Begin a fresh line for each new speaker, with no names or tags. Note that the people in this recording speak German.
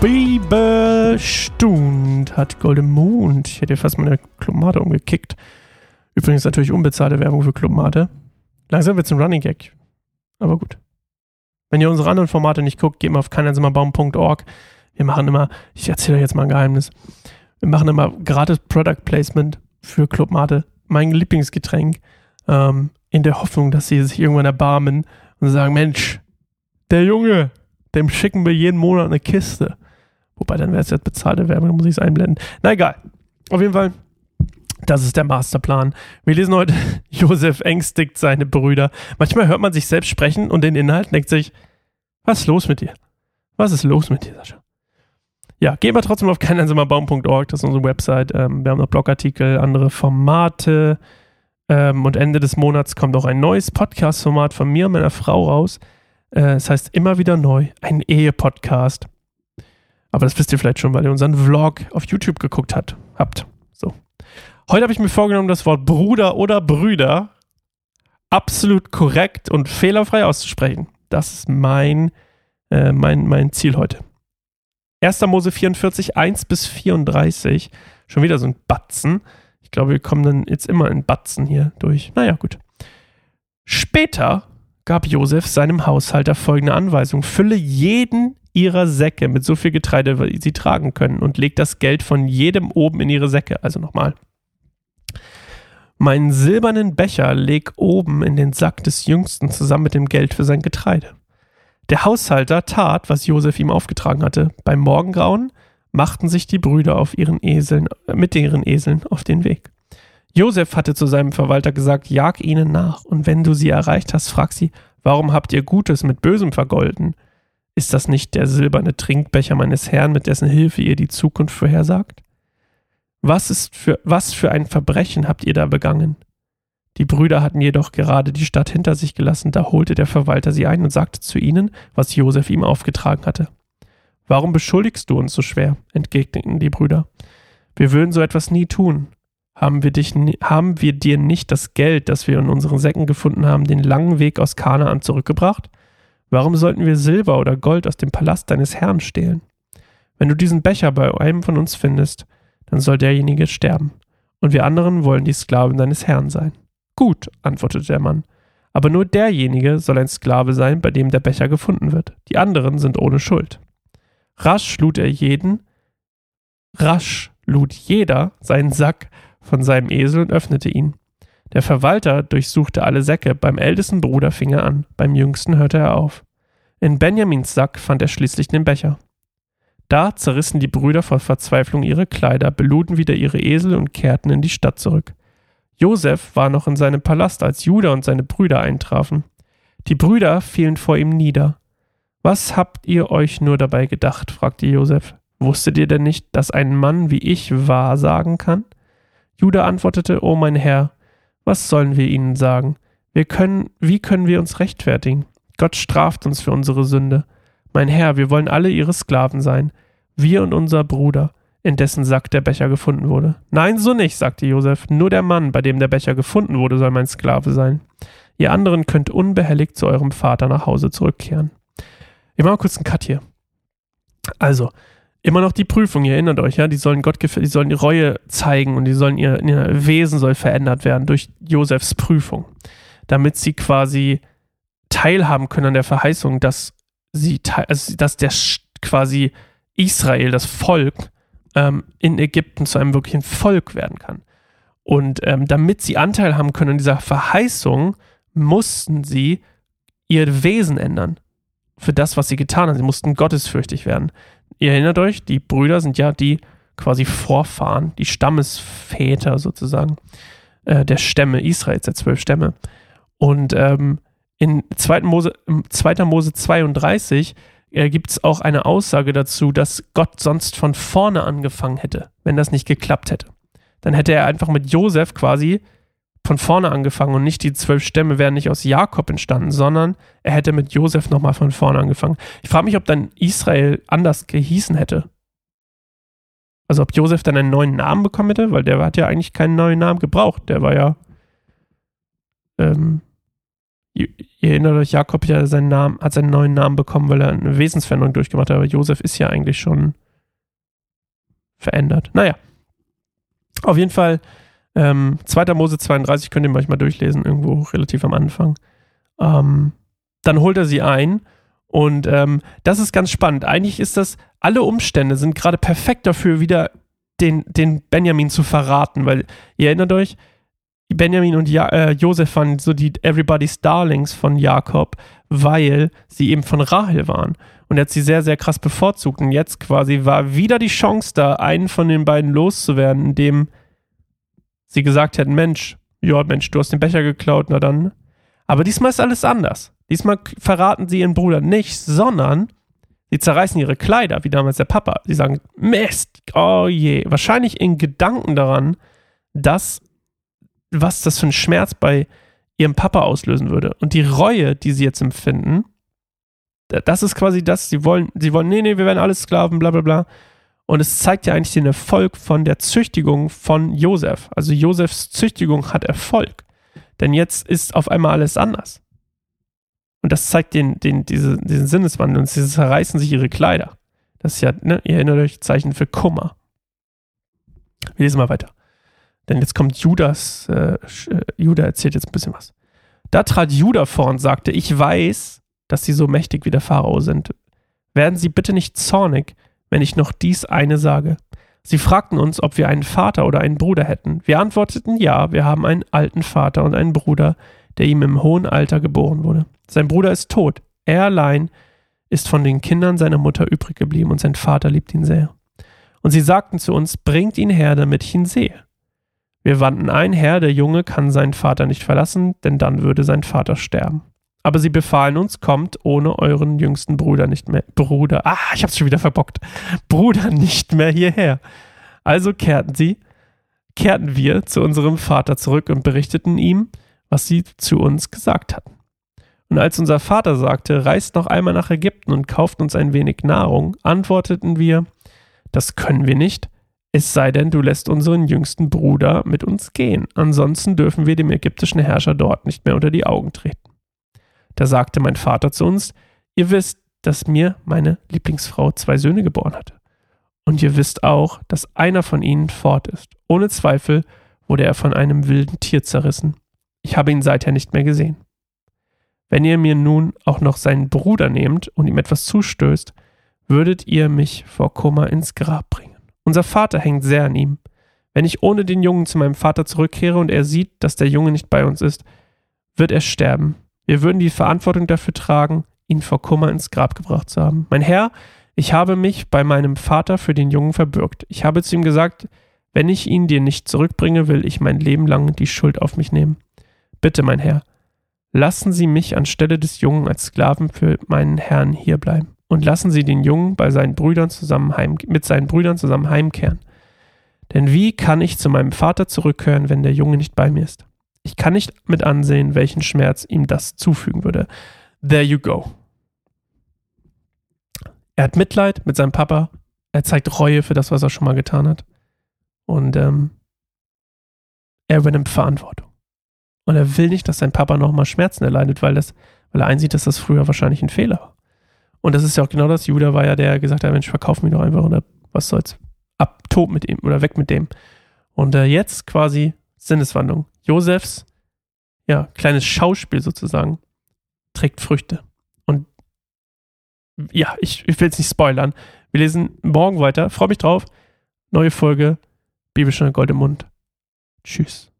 Bibelstund hat Golden Mond. Ich hätte fast meine Clubmate umgekickt. Übrigens natürlich unbezahlte Werbung für Clubmate. Langsam wird es ein Running Gag. Aber gut. Wenn ihr unsere anderen Formate nicht guckt, geht mal auf keineinsamerbaum.org. Wir machen immer, ich erzähle euch jetzt mal ein Geheimnis. Wir machen immer gratis Product Placement für Clubmate. Mein Lieblingsgetränk. Ähm, in der Hoffnung, dass sie sich irgendwann erbarmen und sagen, Mensch, der Junge, dem schicken wir jeden Monat eine Kiste. Wobei, dann wäre es jetzt bezahlte Werbung, dann muss ich es einblenden. Na egal. Auf jeden Fall, das ist der Masterplan. Wir lesen heute, Josef ängstigt seine Brüder. Manchmal hört man sich selbst sprechen und den Inhalt denkt sich, was ist los mit dir? Was ist los mit dir, Sascha? Ja, gehen wir trotzdem auf keineinsamerbaum.org, das ist unsere Website. Ähm, wir haben noch Blogartikel, andere Formate. Ähm, und Ende des Monats kommt auch ein neues Podcast-Format von mir und meiner Frau raus. Äh, es heißt immer wieder neu, ein Ehe-Podcast. Aber das wisst ihr vielleicht schon, weil ihr unseren Vlog auf YouTube geguckt hat, habt. So. Heute habe ich mir vorgenommen, das Wort Bruder oder Brüder absolut korrekt und fehlerfrei auszusprechen. Das ist mein, äh, mein, mein Ziel heute. 1. Mose 44, 1 bis 34. Schon wieder so ein Batzen. Ich glaube, wir kommen dann jetzt immer in Batzen hier durch. Naja, gut. Später gab Josef seinem Haushalter folgende Anweisung: Fülle jeden ihrer Säcke mit so viel Getreide, wie sie tragen können, und legt das Geld von jedem oben in ihre Säcke. Also nochmal. Meinen silbernen Becher leg oben in den Sack des Jüngsten zusammen mit dem Geld für sein Getreide. Der Haushalter tat, was Josef ihm aufgetragen hatte. Beim Morgengrauen machten sich die Brüder auf ihren Eseln, mit ihren Eseln auf den Weg. Josef hatte zu seinem Verwalter gesagt, jag ihnen nach, und wenn du sie erreicht hast, frag sie, warum habt ihr Gutes mit Bösem vergolden? Ist das nicht der silberne Trinkbecher meines Herrn, mit dessen Hilfe ihr die Zukunft vorhersagt? Was ist für, was für ein Verbrechen habt ihr da begangen? Die Brüder hatten jedoch gerade die Stadt hinter sich gelassen, da holte der Verwalter sie ein und sagte zu ihnen, was Josef ihm aufgetragen hatte. Warum beschuldigst du uns so schwer? entgegneten die Brüder. Wir würden so etwas nie tun. Haben wir, dich, haben wir dir nicht das Geld, das wir in unseren Säcken gefunden haben, den langen Weg aus Kanaan zurückgebracht? Warum sollten wir Silber oder Gold aus dem Palast deines Herrn stehlen? Wenn du diesen Becher bei einem von uns findest, dann soll derjenige sterben, und wir anderen wollen die Sklaven deines Herrn sein. Gut, antwortete der Mann, aber nur derjenige soll ein Sklave sein, bei dem der Becher gefunden wird. Die anderen sind ohne Schuld. Rasch lud er jeden, rasch lud jeder seinen Sack von seinem Esel und öffnete ihn. Der Verwalter durchsuchte alle Säcke, beim ältesten Bruder fing er an, beim jüngsten hörte er auf. In Benjamins Sack fand er schließlich den Becher. Da zerrissen die Brüder vor Verzweiflung ihre Kleider, beluden wieder ihre Esel und kehrten in die Stadt zurück. Josef war noch in seinem Palast, als Judah und seine Brüder eintrafen. Die Brüder fielen vor ihm nieder. Was habt ihr euch nur dabei gedacht? fragte Josef. Wusstet ihr denn nicht, dass ein Mann wie ich wahr sagen kann? Judah antwortete, O mein Herr, was sollen wir ihnen sagen? Wir können, wie können wir uns rechtfertigen? Gott straft uns für unsere Sünde. Mein Herr, wir wollen alle ihre Sklaven sein, wir und unser Bruder, in dessen Sack der Becher gefunden wurde. Nein, so nicht, sagte Josef, nur der Mann, bei dem der Becher gefunden wurde, soll mein Sklave sein. Ihr anderen könnt unbehelligt zu eurem Vater nach Hause zurückkehren. Ich mache mal kurz einen Cut hier. Also, immer noch die Prüfung, ihr erinnert euch, ja, die sollen Gott die sollen die Reue zeigen und die sollen ihr, ihr Wesen soll verändert werden durch Josefs Prüfung, damit sie quasi teilhaben können an der Verheißung, dass sie also dass der quasi Israel, das Volk ähm, in Ägypten zu einem wirklichen Volk werden kann. Und ähm, damit sie Anteil haben können an dieser Verheißung, mussten sie ihr Wesen ändern. Für das, was sie getan haben. Sie mussten gottesfürchtig werden. Ihr erinnert euch, die Brüder sind ja die quasi Vorfahren, die Stammesväter sozusagen äh, der Stämme Israels, der zwölf Stämme. Und ähm, in 2. Mose, 2. Mose 32 äh, gibt es auch eine Aussage dazu, dass Gott sonst von vorne angefangen hätte, wenn das nicht geklappt hätte. Dann hätte er einfach mit Josef quasi von vorne angefangen und nicht die zwölf Stämme wären nicht aus Jakob entstanden, sondern er hätte mit Josef nochmal von vorne angefangen. Ich frage mich, ob dann Israel anders gehießen hätte. Also ob Josef dann einen neuen Namen bekommen hätte, weil der hat ja eigentlich keinen neuen Namen gebraucht. Der war ja, ähm, Ihr erinnert euch, Jakob ja seinen Namen, hat seinen neuen Namen bekommen, weil er eine Wesensveränderung durchgemacht hat, aber Josef ist ja eigentlich schon verändert. Naja. Auf jeden Fall, ähm, 2. Mose 32 könnt ihr manchmal durchlesen, irgendwo relativ am Anfang. Ähm, dann holt er sie ein und ähm, das ist ganz spannend. Eigentlich ist das, alle Umstände sind gerade perfekt dafür, wieder den, den Benjamin zu verraten, weil ihr erinnert euch, Benjamin und ja, äh, Josef waren so die Everybody's Darlings von Jakob, weil sie eben von Rahel waren. Und er hat sie sehr, sehr krass bevorzugt. Und jetzt quasi war wieder die Chance da, einen von den beiden loszuwerden, indem sie gesagt hätten: Mensch, ja, Mensch, du hast den Becher geklaut, na dann. Aber diesmal ist alles anders. Diesmal verraten sie ihren Bruder nicht, sondern sie zerreißen ihre Kleider, wie damals der Papa. Sie sagen: Mist, oh je. Wahrscheinlich in Gedanken daran, dass was das für ein Schmerz bei ihrem Papa auslösen würde. Und die Reue, die sie jetzt empfinden, das ist quasi das, sie wollen, sie wollen, nee, nee, wir werden alles Sklaven, bla bla bla. Und es zeigt ja eigentlich den Erfolg von der Züchtigung von Josef. Also Josefs Züchtigung hat Erfolg. Denn jetzt ist auf einmal alles anders. Und das zeigt den, den, diese, diesen Sinneswandel. Und sie zerreißen sich ihre Kleider. Das ist ja, ne, ihr erinnert euch, Zeichen für Kummer. Wir lesen mal weiter. Denn jetzt kommt Judas, äh, äh, Judah erzählt jetzt ein bisschen was. Da trat Judah vor und sagte, ich weiß, dass sie so mächtig wie der Pharao sind. Werden Sie bitte nicht zornig, wenn ich noch dies eine sage. Sie fragten uns, ob wir einen Vater oder einen Bruder hätten. Wir antworteten ja, wir haben einen alten Vater und einen Bruder, der ihm im hohen Alter geboren wurde. Sein Bruder ist tot. Er allein ist von den Kindern seiner Mutter übrig geblieben und sein Vater liebt ihn sehr. Und sie sagten zu uns, bringt ihn her, damit ich ihn sehe. Wir wandten ein, Herr, der Junge kann seinen Vater nicht verlassen, denn dann würde sein Vater sterben. Aber sie befahlen uns, kommt ohne euren jüngsten Bruder nicht mehr, Bruder, ah, ich hab's schon wieder verbockt, Bruder nicht mehr hierher. Also kehrten sie, kehrten wir zu unserem Vater zurück und berichteten ihm, was sie zu uns gesagt hatten. Und als unser Vater sagte, reist noch einmal nach Ägypten und kauft uns ein wenig Nahrung, antworteten wir, das können wir nicht, es sei denn, du lässt unseren jüngsten Bruder mit uns gehen. Ansonsten dürfen wir dem ägyptischen Herrscher dort nicht mehr unter die Augen treten. Da sagte mein Vater zu uns, ihr wisst, dass mir meine Lieblingsfrau zwei Söhne geboren hatte. Und ihr wisst auch, dass einer von ihnen fort ist. Ohne Zweifel wurde er von einem wilden Tier zerrissen. Ich habe ihn seither nicht mehr gesehen. Wenn ihr mir nun auch noch seinen Bruder nehmt und ihm etwas zustößt, würdet ihr mich vor Kummer ins Grab bringen. Unser Vater hängt sehr an ihm. Wenn ich ohne den Jungen zu meinem Vater zurückkehre und er sieht, dass der Junge nicht bei uns ist, wird er sterben. Wir würden die Verantwortung dafür tragen, ihn vor Kummer ins Grab gebracht zu haben. Mein Herr, ich habe mich bei meinem Vater für den Jungen verbürgt. Ich habe zu ihm gesagt, wenn ich ihn dir nicht zurückbringe, will ich mein Leben lang die Schuld auf mich nehmen. Bitte, mein Herr, lassen Sie mich anstelle des Jungen als Sklaven für meinen Herrn hierbleiben und lassen sie den Jungen bei seinen Brüdern zusammen heim, mit seinen Brüdern zusammen heimkehren. Denn wie kann ich zu meinem Vater zurückkehren, wenn der Junge nicht bei mir ist? Ich kann nicht mit ansehen, welchen Schmerz ihm das zufügen würde. There you go. Er hat Mitleid mit seinem Papa. Er zeigt Reue für das, was er schon mal getan hat. Und ähm, er übernimmt Verantwortung. Und er will nicht, dass sein Papa nochmal Schmerzen erleidet, weil, das, weil er einsieht, dass das früher wahrscheinlich ein Fehler war. Und das ist ja auch genau das. Judah war ja der, der gesagt hat, Mensch, verkauf mich doch einfach oder was soll's. Ab, tot mit ihm oder weg mit dem. Und äh, jetzt quasi Sinneswandlung. Josefs, ja, kleines Schauspiel sozusagen, trägt Früchte. Und ja, ich, ich will es nicht spoilern. Wir lesen morgen weiter. Freue mich drauf. Neue Folge. Bibelstunde Gold im Mund. Tschüss.